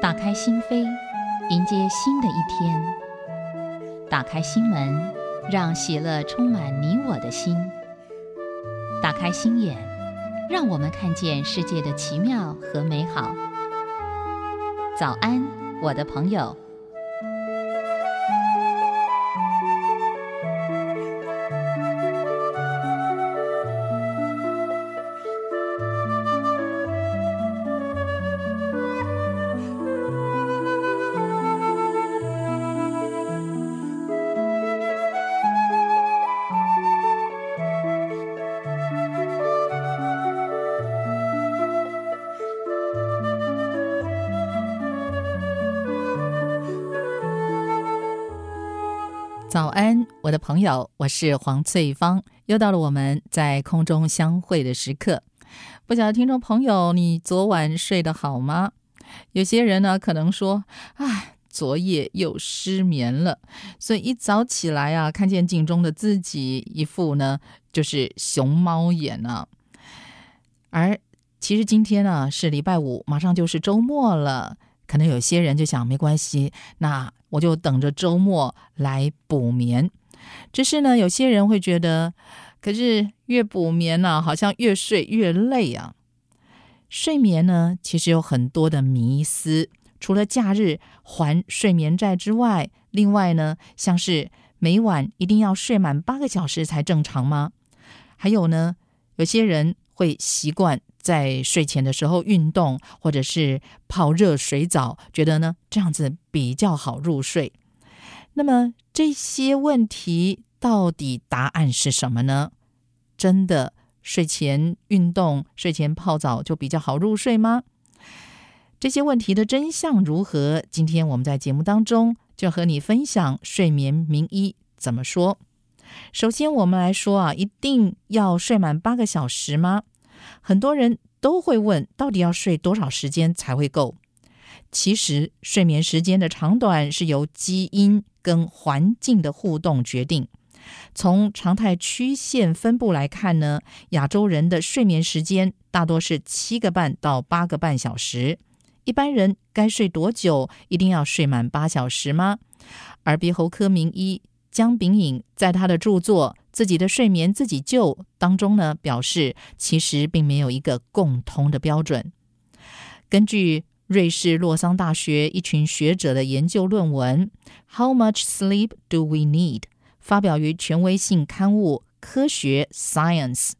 打开心扉，迎接新的一天。打开心门，让喜乐充满你我的心。打开心眼，让我们看见世界的奇妙和美好。早安，我的朋友。友，我是黄翠芳，又到了我们在空中相会的时刻。不晓得听众朋友，你昨晚睡得好吗？有些人呢，可能说，唉，昨夜又失眠了，所以一早起来啊，看见镜中的自己，一副呢就是熊猫眼啊。而其实今天呢是礼拜五，马上就是周末了，可能有些人就想，没关系，那。我就等着周末来补眠，只是呢，有些人会觉得，可是越补眠呢，好像越睡越累啊。睡眠呢，其实有很多的迷思，除了假日还睡眠债之外，另外呢，像是每晚一定要睡满八个小时才正常吗？还有呢，有些人会习惯。在睡前的时候运动，或者是泡热水澡，觉得呢这样子比较好入睡。那么这些问题到底答案是什么呢？真的睡前运动、睡前泡澡就比较好入睡吗？这些问题的真相如何？今天我们在节目当中就和你分享睡眠名医怎么说。首先，我们来说啊，一定要睡满八个小时吗？很多人都会问，到底要睡多少时间才会够？其实，睡眠时间的长短是由基因跟环境的互动决定。从常态曲线分布来看呢，亚洲人的睡眠时间大多是七个半到八个半小时。一般人该睡多久？一定要睡满八小时吗？耳鼻喉科名医姜炳颖在他的著作。自己的睡眠自己救当中呢，表示其实并没有一个共通的标准。根据瑞士洛桑大学一群学者的研究论文《How much sleep do we need》，发表于权威性刊物《科学 Science》。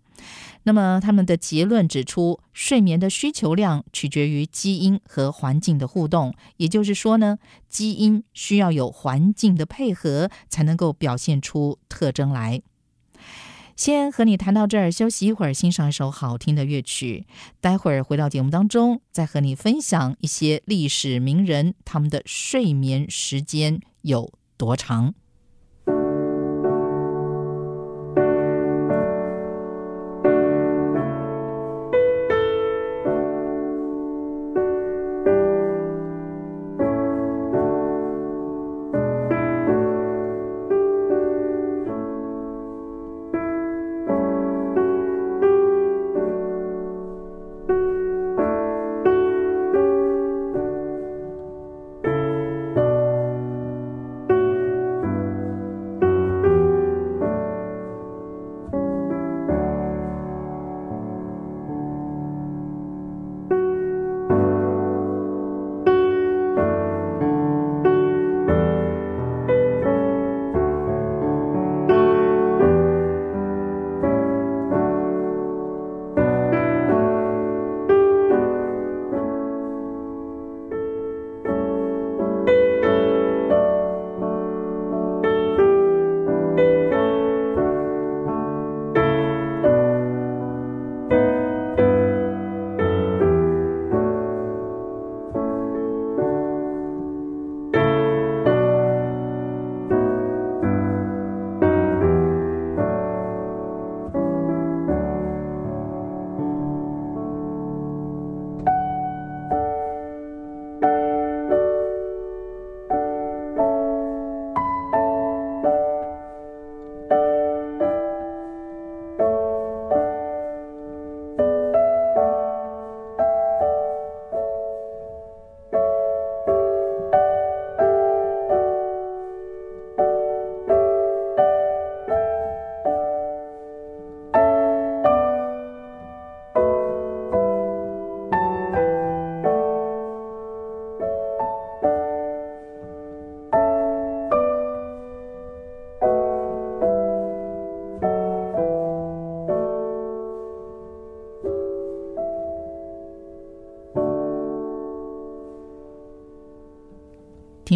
那么他们的结论指出，睡眠的需求量取决于基因和环境的互动，也就是说呢，基因需要有环境的配合，才能够表现出特征来。先和你谈到这儿，休息一会儿，欣赏一首好听的乐曲。待会儿回到节目当中，再和你分享一些历史名人他们的睡眠时间有多长。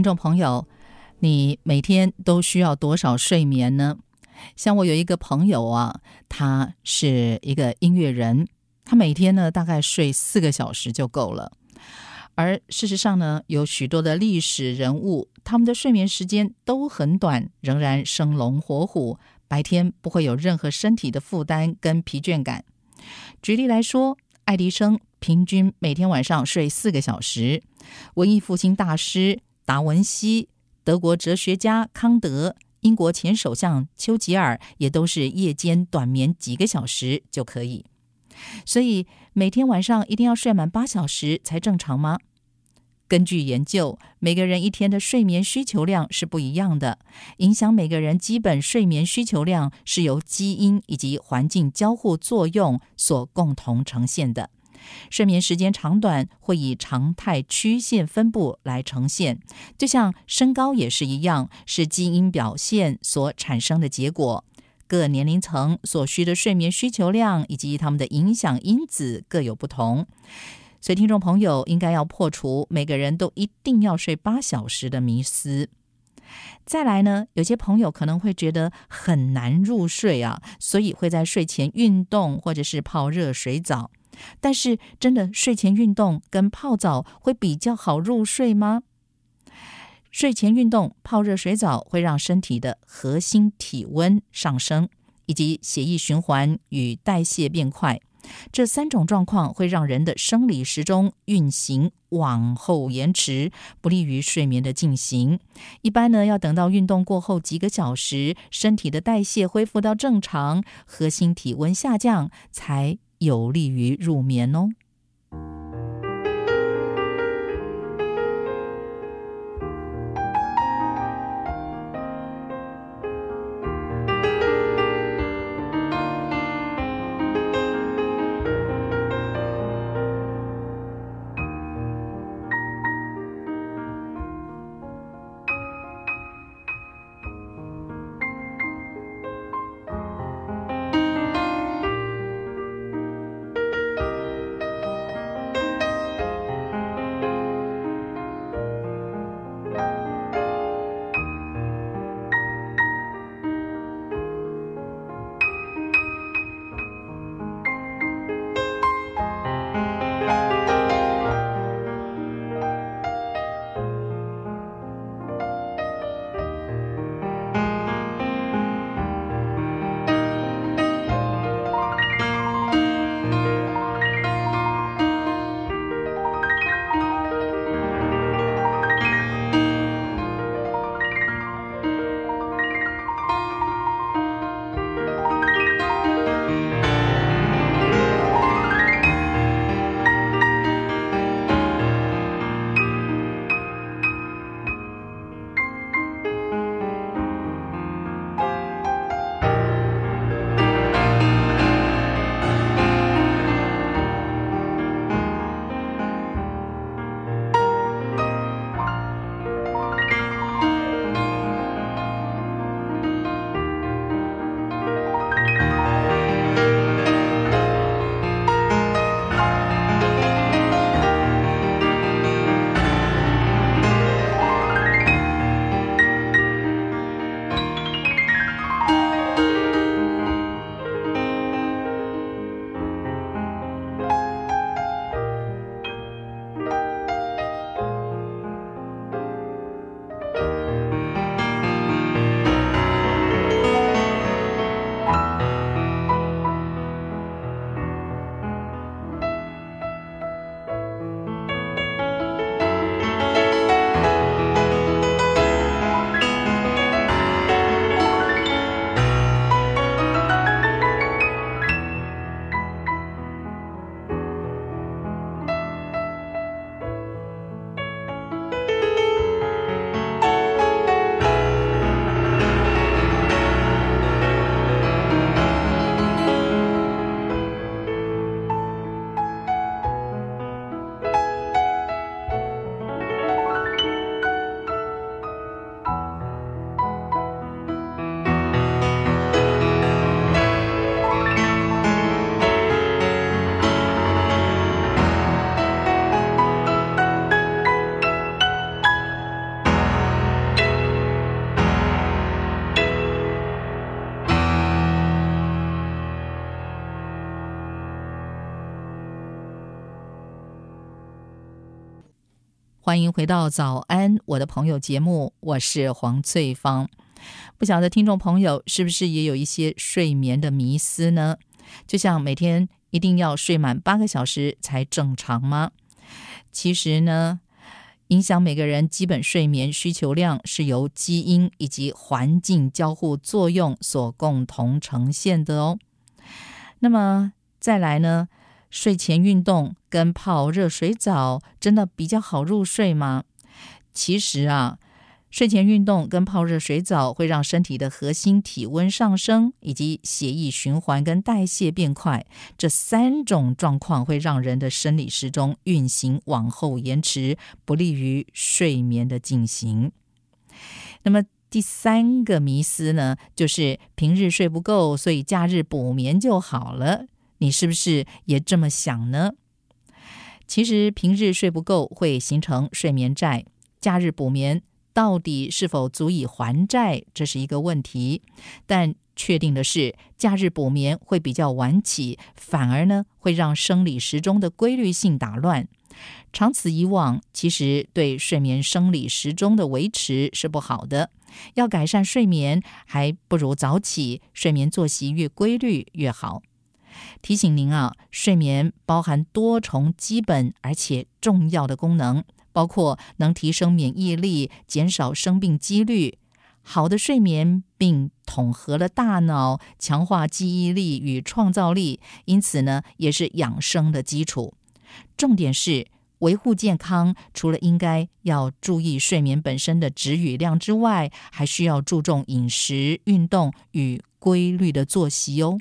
众朋友，你每天都需要多少睡眠呢？像我有一个朋友啊，他是一个音乐人，他每天呢大概睡四个小时就够了。而事实上呢，有许多的历史人物，他们的睡眠时间都很短，仍然生龙活虎，白天不会有任何身体的负担跟疲倦感。举例来说，爱迪生平均每天晚上睡四个小时，文艺复兴大师达文西、德国哲学家康德、英国前首相丘吉尔也都是夜间短眠几个小时就可以。所以每天晚上一定要睡满八小时才正常吗？根据研究，每个人一天的睡眠需求量是不一样的。影响每个人基本睡眠需求量是由基因以及环境交互作用所共同呈现的。睡眠时间长短会以常态曲线分布来呈现，就像身高也是一样，是基因表现所产生的结果。各年龄层所需的睡眠需求量以及他们的影响因子各有不同。所以，听众朋友应该要破除每个人都一定要睡八小时的迷思。再来呢，有些朋友可能会觉得很难入睡啊，所以会在睡前运动或者是泡热水澡。但是，真的睡前运动跟泡澡会比较好入睡吗？睡前运动泡热水澡会让身体的核心体温上升，以及血液循环与代谢变快。这三种状况会让人的生理时钟运行往后延迟，不利于睡眠的进行。一般呢，要等到运动过后几个小时，身体的代谢恢复到正常，核心体温下降，才有利于入眠哦。欢迎回到早安，我的朋友节目，我是黄翠芳。不晓得听众朋友是不是也有一些睡眠的迷思呢？就像每天一定要睡满八个小时才正常吗？其实呢，影响每个人基本睡眠需求量是由基因以及环境交互作用所共同呈现的哦。那么再来呢，睡前运动跟泡热水澡真的比较好入睡吗？其实啊。睡前运动跟泡热水澡会让身体的核心体温上升，以及血液循环跟代谢变快。这三种状况会让人的生理时钟运行往后延迟，不利于睡眠的进行。那么第三个迷思呢，就是平日睡不够，所以假日补眠就好了。你是不是也这么想呢？其实平日睡不够会形成睡眠债，假日补眠。到底是否足以还债，这是一个问题。但确定的是，假日补眠会比较晚起，反而呢会让生理时钟的规律性打乱。长此以往，其实对睡眠生理时钟的维持是不好的。要改善睡眠，还不如早起，睡眠作息越规律越好。提醒您啊，睡眠包含多重基本而且重要的功能。包括能提升免疫力、减少生病几率。好的睡眠并统合了大脑，强化记忆力与创造力，因此呢，也是养生的基础。重点是维护健康，除了应该要注意睡眠本身的质与量之外，还需要注重饮食、运动与规律的作息哦。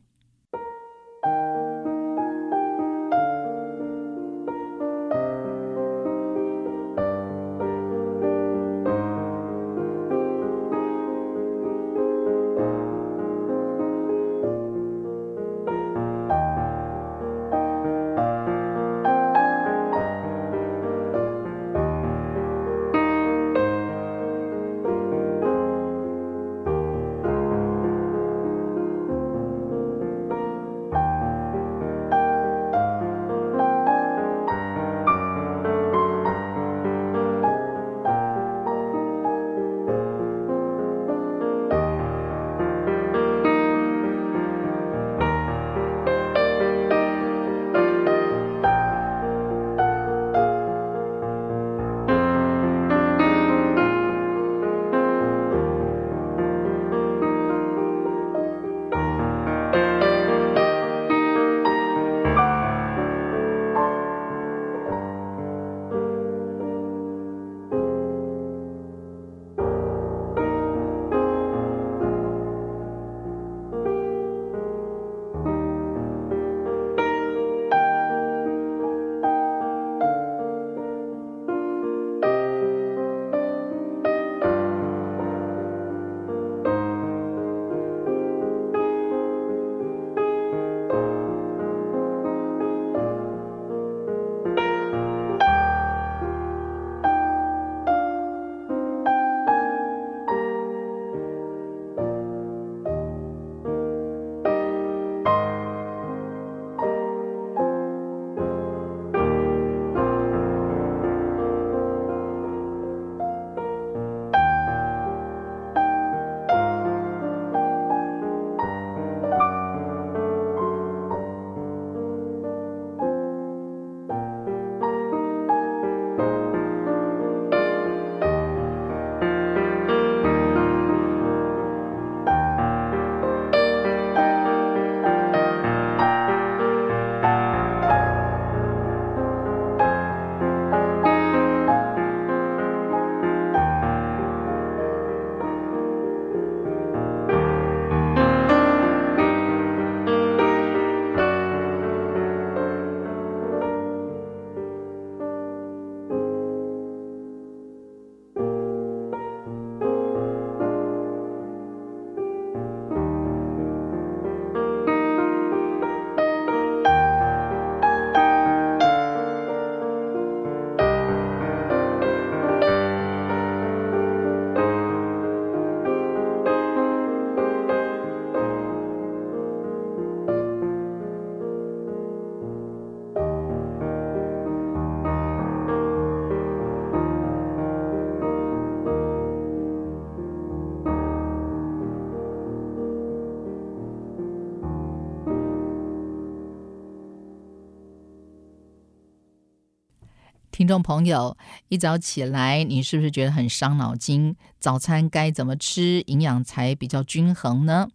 听众朋友，一早起来，你是不是觉得很伤脑筋？早餐该怎么吃，营养才比较均衡呢？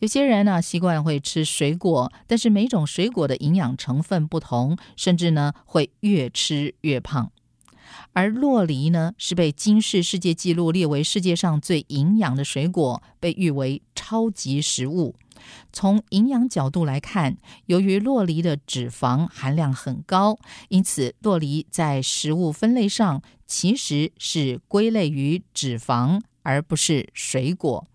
有些人呢习惯会吃水果，但是每种水果的营养成分不同，甚至呢会越吃越胖。而洛梨呢是被金氏世界纪录列为世界上最营养的水果，被誉为超级食物。从营养角度来看，由于洛梨的脂肪含量很高，因此洛梨在食物分类上其实是归类于脂肪，而不是水果。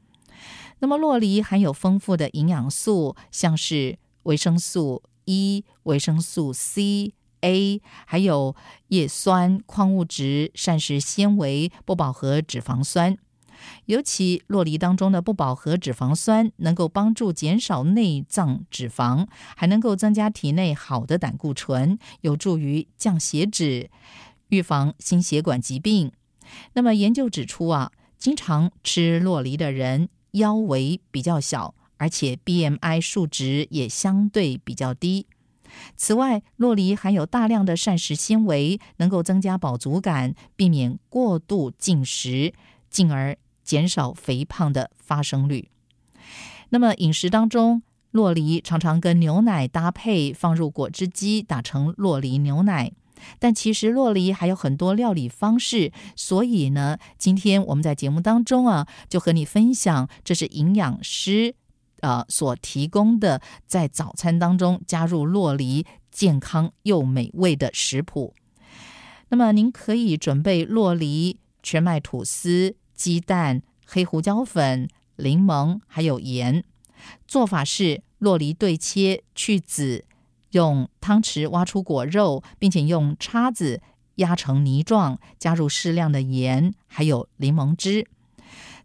那么，洛梨含有丰富的营养素，像是维生素 E、维生素 C、A，还有叶酸、矿物质、膳食纤维、不饱和脂肪酸。尤其洛梨当中的不饱和脂肪酸能够帮助减少内脏脂肪，还能够增加体内好的胆固醇，有助于降血脂、预防心血管疾病。那么研究指出啊，经常吃洛梨的人腰围比较小，而且 BMI 数值也相对比较低。此外，洛梨含有大量的膳食纤维，能够增加饱足感，避免过度进食，进而。减少肥胖的发生率。那么饮食当中，洛梨常常跟牛奶搭配，放入果汁机打成洛梨牛奶。但其实洛梨还有很多料理方式，所以呢，今天我们在节目当中啊，就和你分享，这是营养师呃所提供的，在早餐当中加入洛梨，健康又美味的食谱。那么您可以准备洛梨、全麦吐司。鸡蛋、黑胡椒粉、柠檬，还有盐。做法是：洛梨对切去籽，用汤匙挖出果肉，并且用叉子压成泥状，加入适量的盐，还有柠檬汁。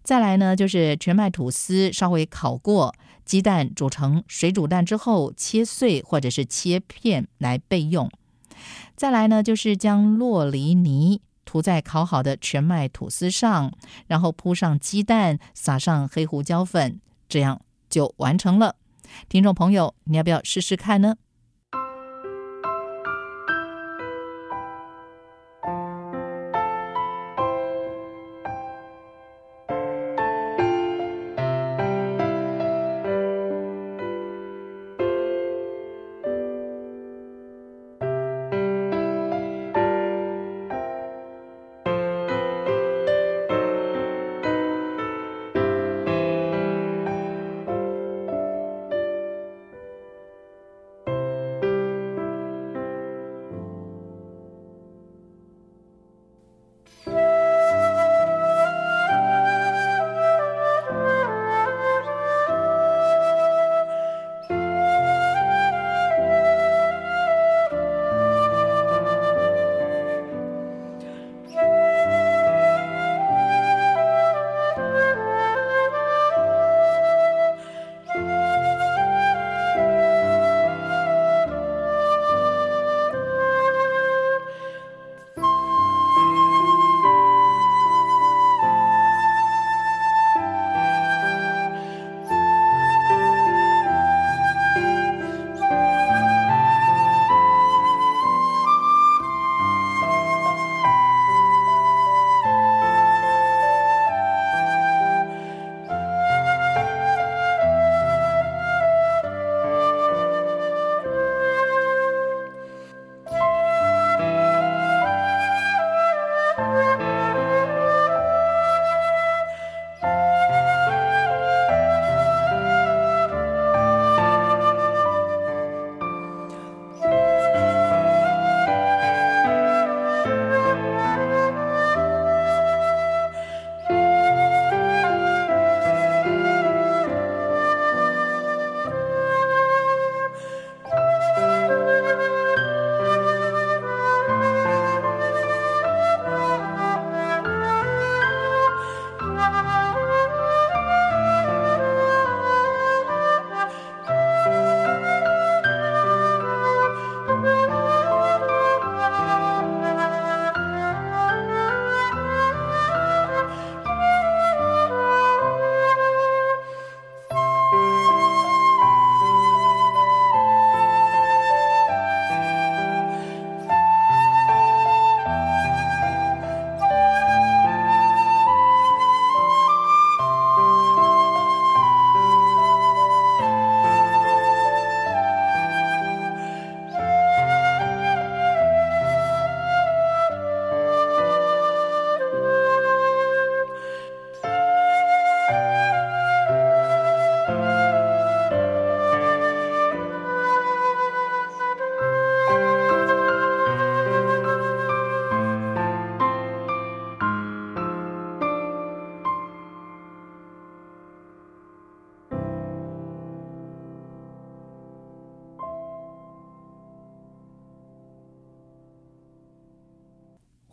再来呢，就是全麦吐司稍微烤过，鸡蛋煮成水煮蛋之后切碎或者是切片来备用。再来呢，就是将洛梨泥。涂在烤好的全麦吐司上，然后铺上鸡蛋，撒上黑胡椒粉，这样就完成了。听众朋友，你要不要试试看呢？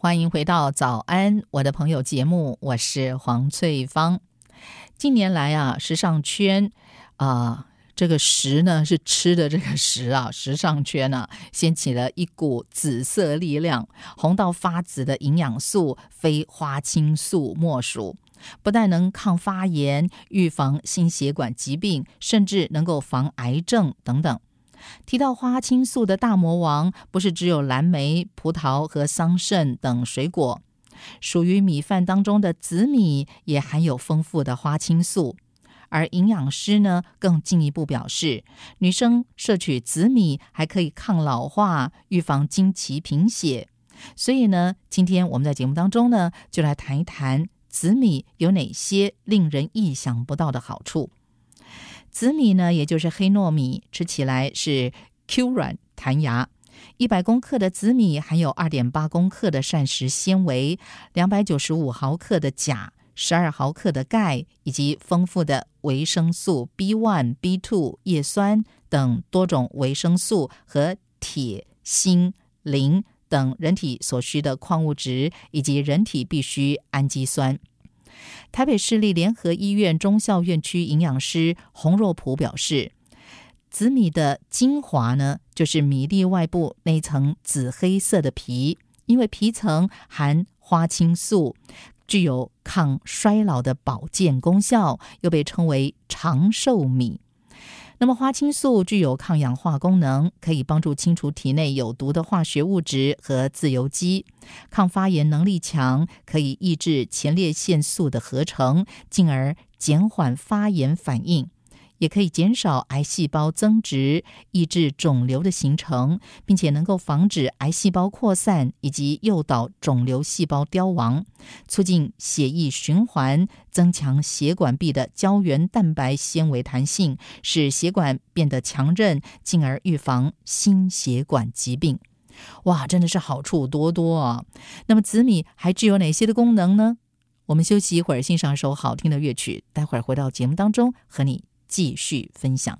欢迎回到早安，我的朋友节目，我是黄翠芳。近年来啊，时尚圈啊，这个“时”呢是吃的这个“时”啊，时尚圈呢掀起了一股紫色力量，红到发紫的营养素非花青素莫属。不但能抗发炎、预防心血管疾病，甚至能够防癌症等等。提到花青素的大魔王，不是只有蓝莓、葡萄和桑葚等水果，属于米饭当中的紫米也含有丰富的花青素。而营养师呢，更进一步表示，女生摄取紫米还可以抗老化、预防经期贫血。所以呢，今天我们在节目当中呢，就来谈一谈紫米有哪些令人意想不到的好处。紫米呢，也就是黑糯米，吃起来是 Q 软弹牙。一百公克的紫米含有二点八公克的膳食纤维，两百九十五毫克的钾，十二毫克的钙，以及丰富的维生素 B one、B two、叶酸等多种维生素和铁、锌、磷等人体所需的矿物质，以及人体必需氨基酸。台北市立联合医院中校院区营养师洪若普表示，紫米的精华呢，就是米粒外部那层紫黑色的皮，因为皮层含花青素，具有抗衰老的保健功效，又被称为长寿米。那么，花青素具有抗氧化功能，可以帮助清除体内有毒的化学物质和自由基；抗发炎能力强，可以抑制前列腺素的合成，进而减缓发炎反应。也可以减少癌细胞增殖，抑制肿瘤的形成，并且能够防止癌细胞扩散以及诱导肿瘤细胞凋亡，促进血液循环，增强血管壁的胶原蛋白纤维弹性，使血管变得强韧，进而预防心血管疾病。哇，真的是好处多多啊！那么紫米还具有哪些的功能呢？我们休息一会儿，欣赏一首好听的乐曲，待会儿回到节目当中和你。继续分享。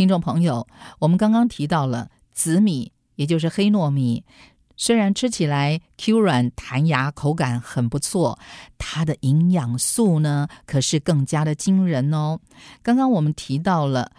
听众朋友，我们刚刚提到了紫米，也就是黑糯米，虽然吃起来 Q 软弹牙，口感很不错，它的营养素呢可是更加的惊人哦。刚刚我们提到了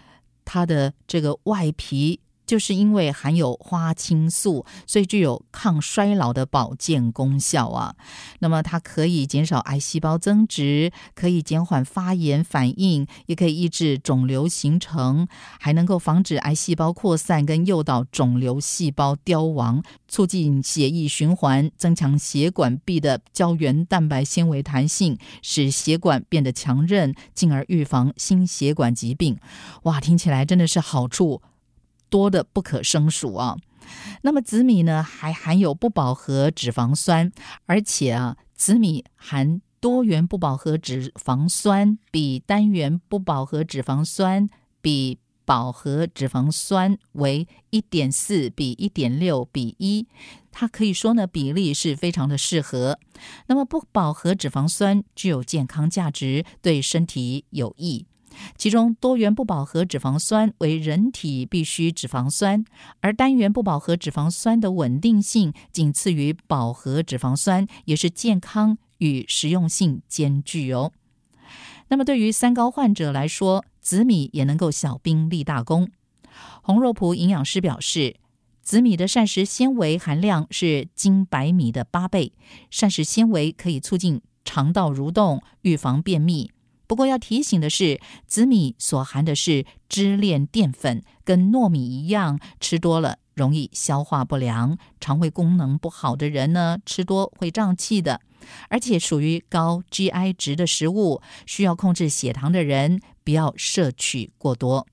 它的这个外皮。就是因为含有花青素，所以具有抗衰老的保健功效啊。那么它可以减少癌细胞增殖，可以减缓发炎反应，也可以抑制肿瘤形成，还能够防止癌细胞扩散跟诱导肿瘤细胞凋亡，促进血液循环，增强血管壁的胶原蛋白纤维弹性，使血管变得强韧，进而预防心血管疾病。哇，听起来真的是好处。多的不可胜数啊！那么紫米呢，还含有不饱和脂肪酸，而且啊，紫米含多元不饱和脂肪酸比单元不饱和脂肪酸比饱和脂肪酸为一点四比一点六比一，它可以说呢，比例是非常的适合。那么不饱和脂肪酸具有健康价值，对身体有益。其中多元不饱和脂肪酸为人体必需脂肪酸，而单元不饱和脂肪酸的稳定性仅次于饱和脂肪酸，也是健康与实用性兼具哦。那么对于三高患者来说，紫米也能够小兵立大功。洪若璞营养师表示，紫米的膳食纤维含量是精白米的八倍，膳食纤维可以促进肠道蠕动，预防便秘。不过要提醒的是，紫米所含的是支链淀粉，跟糯米一样，吃多了容易消化不良，肠胃功能不好的人呢，吃多会胀气的。而且属于高 GI 值的食物，需要控制血糖的人，不要摄取过多。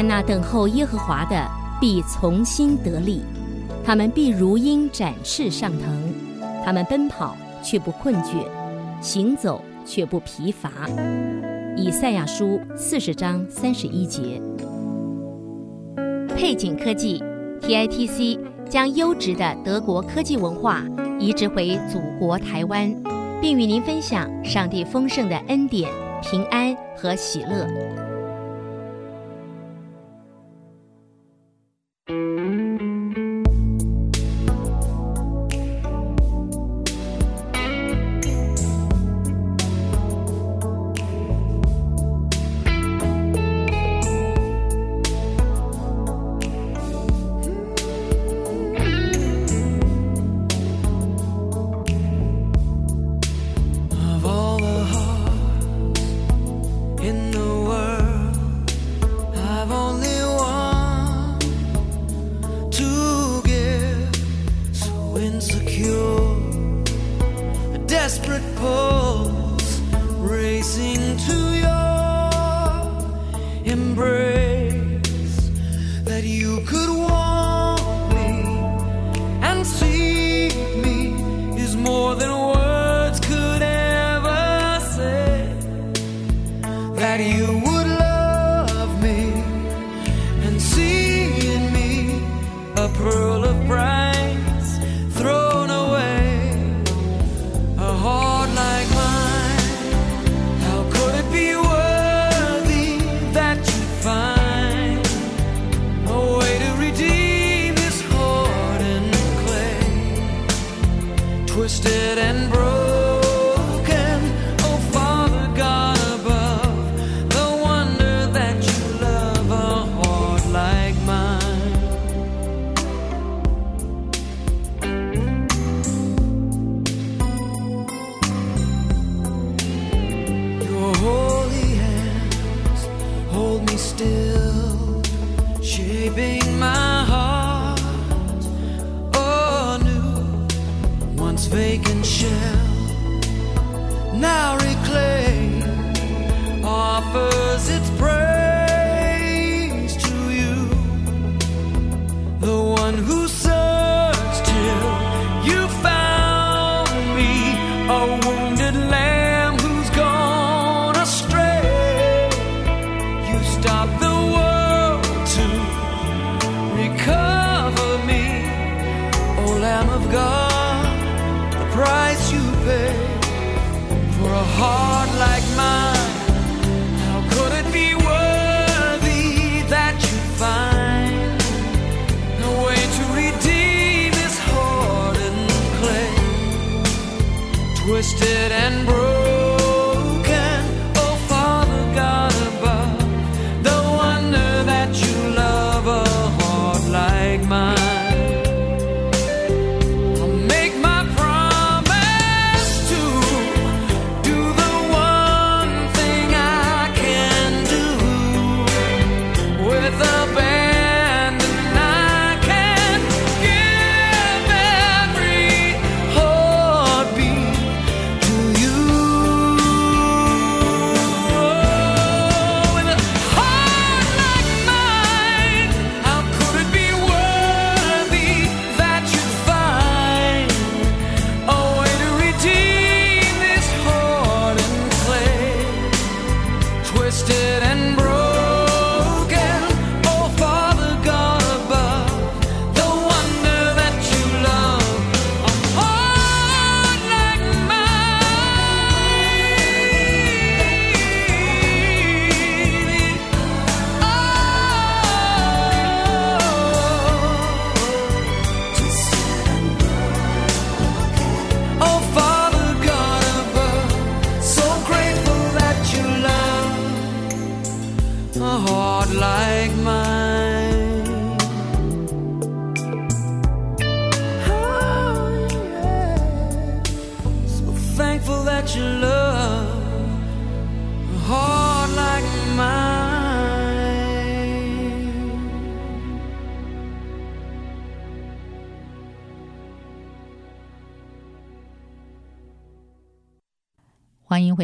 但那等候耶和华的必从心得力，他们必如鹰展翅上腾，他们奔跑却不困倦，行走却不疲乏。以赛亚书四十章三十一节。配景科技 TITC 将优质的德国科技文化移植回祖国台湾，并与您分享上帝丰盛的恩典、平安和喜乐。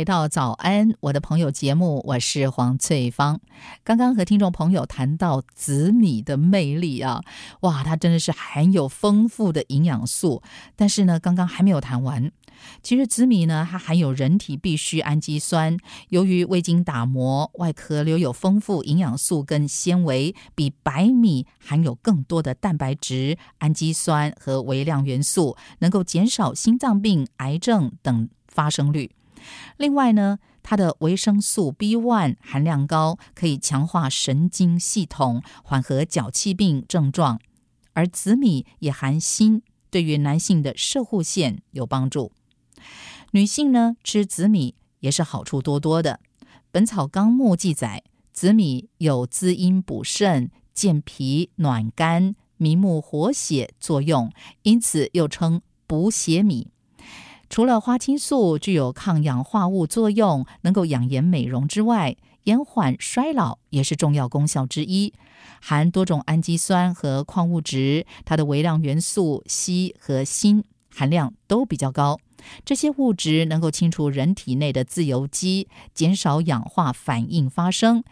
到早安，我的朋友节目，我是黄翠芳。刚刚和听众朋友谈到紫米的魅力啊，哇，它真的是含有丰富的营养素。但是呢，刚刚还没有谈完。其实紫米呢，它含有人体必需氨基酸，由于未经打磨，外壳留有丰富营养素跟纤维，比白米含有更多的蛋白质、氨基酸和微量元素，能够减少心脏病、癌症等发生率。另外呢，它的维生素 B one 含量高，可以强化神经系统，缓和脚气病症状。而紫米也含锌，对于男性的射护腺有帮助。女性呢，吃紫米也是好处多多的。《本草纲目》记载，紫米有滋阴补肾、健脾暖肝、明目活血作用，因此又称补血米。除了花青素具有抗氧化物作用能够养颜美容之外延缓衰老也是重要功效之一。含多种氨基酸和矿物质它的微量元素硒和锌含量都比较高。这些物质能够清除人体内的自由基减少氧化反应发生。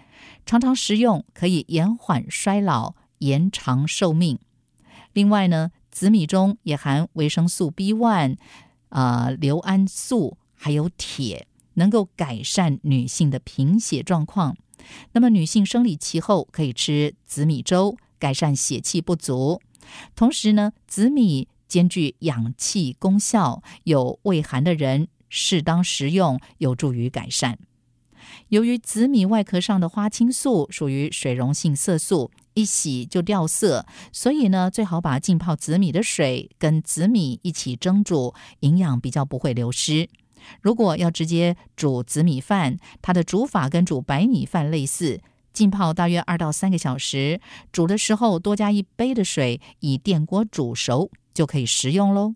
常常食用可以延缓衰老延长寿命。另外呢紫米中也含维生素 b one 呃硫胺素还有铁能够改善女性的贫血状况。那么女性生理期后可以吃紫米粥改善血气不足。同时呢紫米兼具养气功效有胃寒的人适当食用有助于改善。由于紫米外壳上的花青素属于水溶性色素一洗就掉色，所以呢，最好把浸泡紫米的水跟紫米一起蒸煮，营养比较不会流失。如果要直接煮紫米饭，它的煮法跟煮白米饭类似，浸泡大约二到三个小时，煮的时候多加一杯的水，以电锅煮熟就可以食用喽。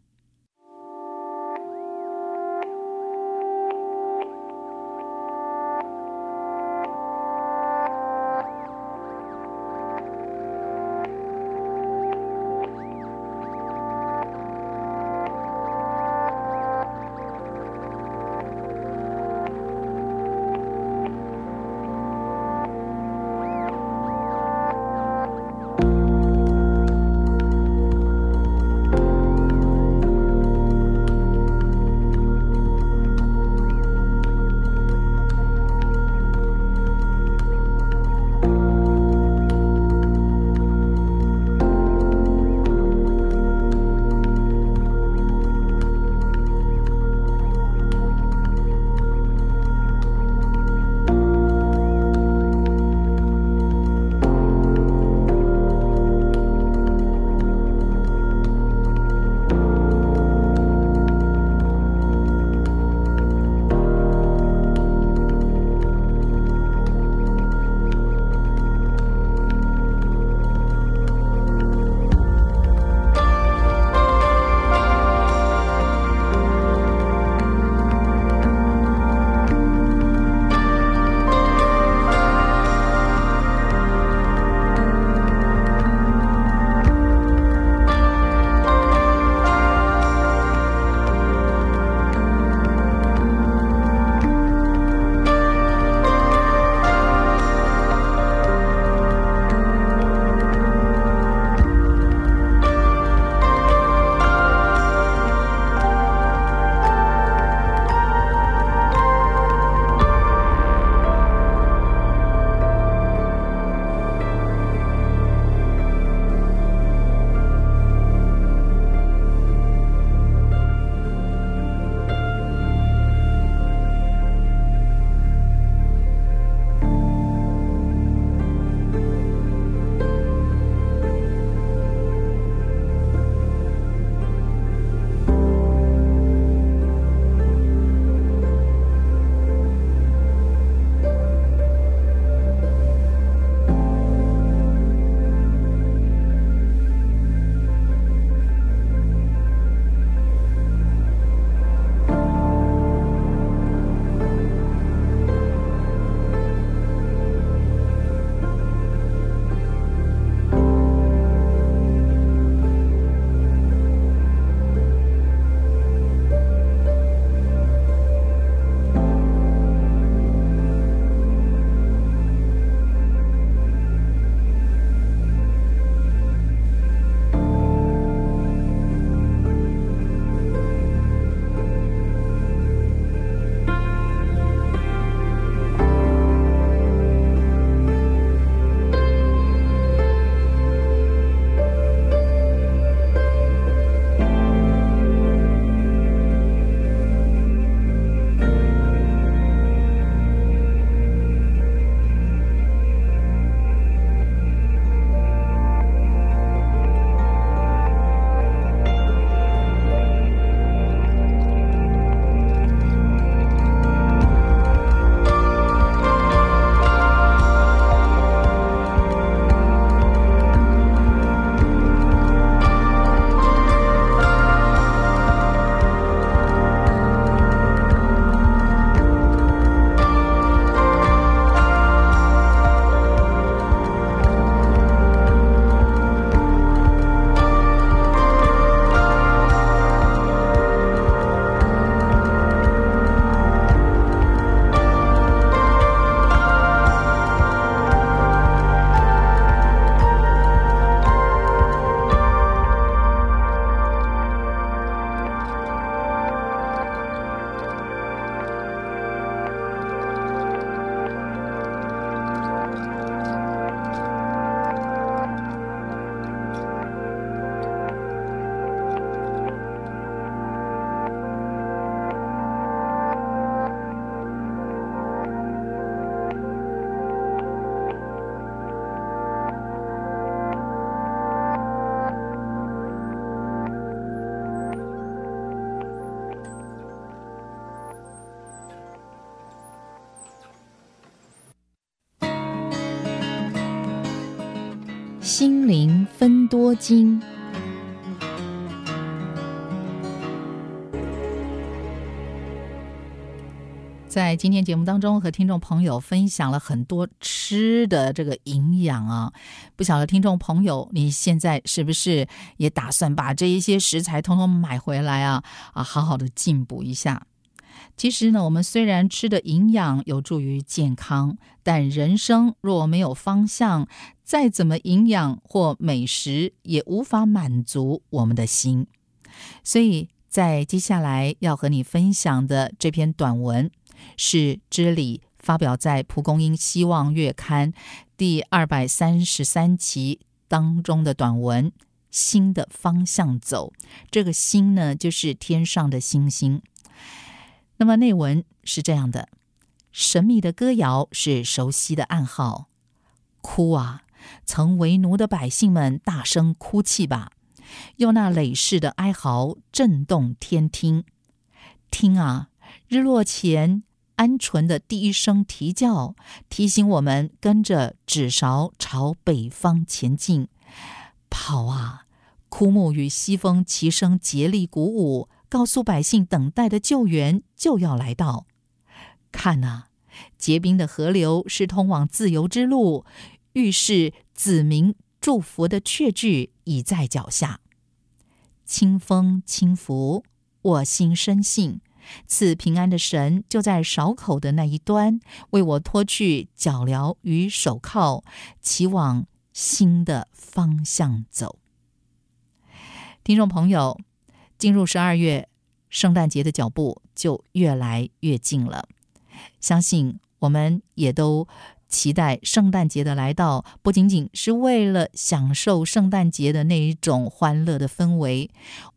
多金。在今天节目当中，和听众朋友分享了很多吃的这个营养啊。不晓得听众朋友，你现在是不是也打算把这一些食材通通买回来啊？啊，好好的进补一下。其实呢，我们虽然吃的营养有助于健康，但人生若没有方向，再怎么营养或美食，也无法满足我们的心。所以在接下来要和你分享的这篇短文。是知理发表在《蒲公英希望月刊》第二百三十三期当中的短文《新的方向走》。这个“心”呢，就是天上的星星。那么内文是这样的：神秘的歌谣是熟悉的暗号，哭啊！曾为奴的百姓们，大声哭泣吧，用那累世的哀嚎震动天听。听啊，日落前。鹌鹑的第一声啼叫，提醒我们跟着纸勺朝北方前进。跑啊！枯木与西风齐声竭力鼓舞，告诉百姓，等待的救援就要来到。看啊！结冰的河流是通往自由之路，预示子民祝福的确据已在脚下。清风轻拂，我心深信。赐平安的神就在勺口的那一端，为我脱去脚镣与手铐，骑往新的方向走。听众朋友，进入十二月，圣诞节的脚步就越来越近了。相信我们也都期待圣诞节的来到，不仅仅是为了享受圣诞节的那一种欢乐的氛围，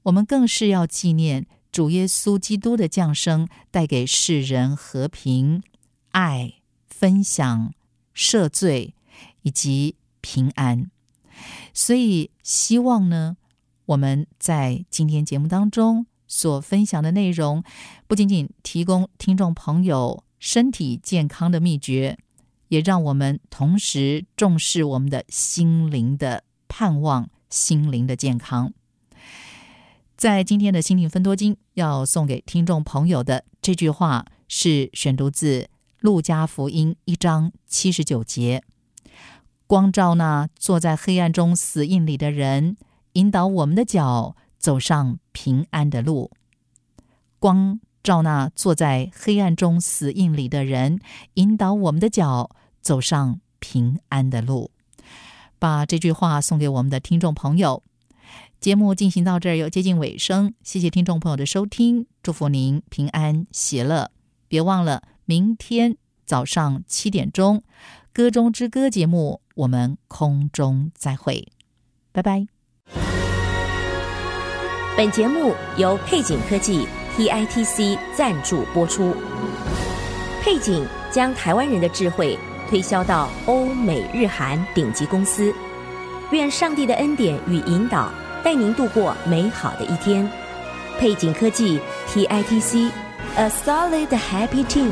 我们更是要纪念。主耶稣基督的降生带给世人和平、爱、分享、赦罪以及平安。所以，希望呢，我们在今天节目当中所分享的内容，不仅仅提供听众朋友身体健康的秘诀，也让我们同时重视我们的心灵的盼望、心灵的健康。在今天的心灵分多金要送给听众朋友的这句话是选读自《路加福音》一章七十九节：“光照那坐在黑暗中死印里的人，引导我们的脚走上平安的路。”光照那坐在黑暗中死印里的人，引导我们的脚走上平安的路。把这句话送给我们的听众朋友。节目进行到这儿又接近尾声，谢谢听众朋友的收听，祝福您平安喜乐。别忘了明天早上七点钟《歌中之歌》节目，我们空中再会，拜拜。本节目由配景科技 TITC 赞助播出，配景将台湾人的智慧推销到欧美日韩顶级公司。愿上帝的恩典与引导。带您度过美好的一天。配景科技 TITC，A solid happy team。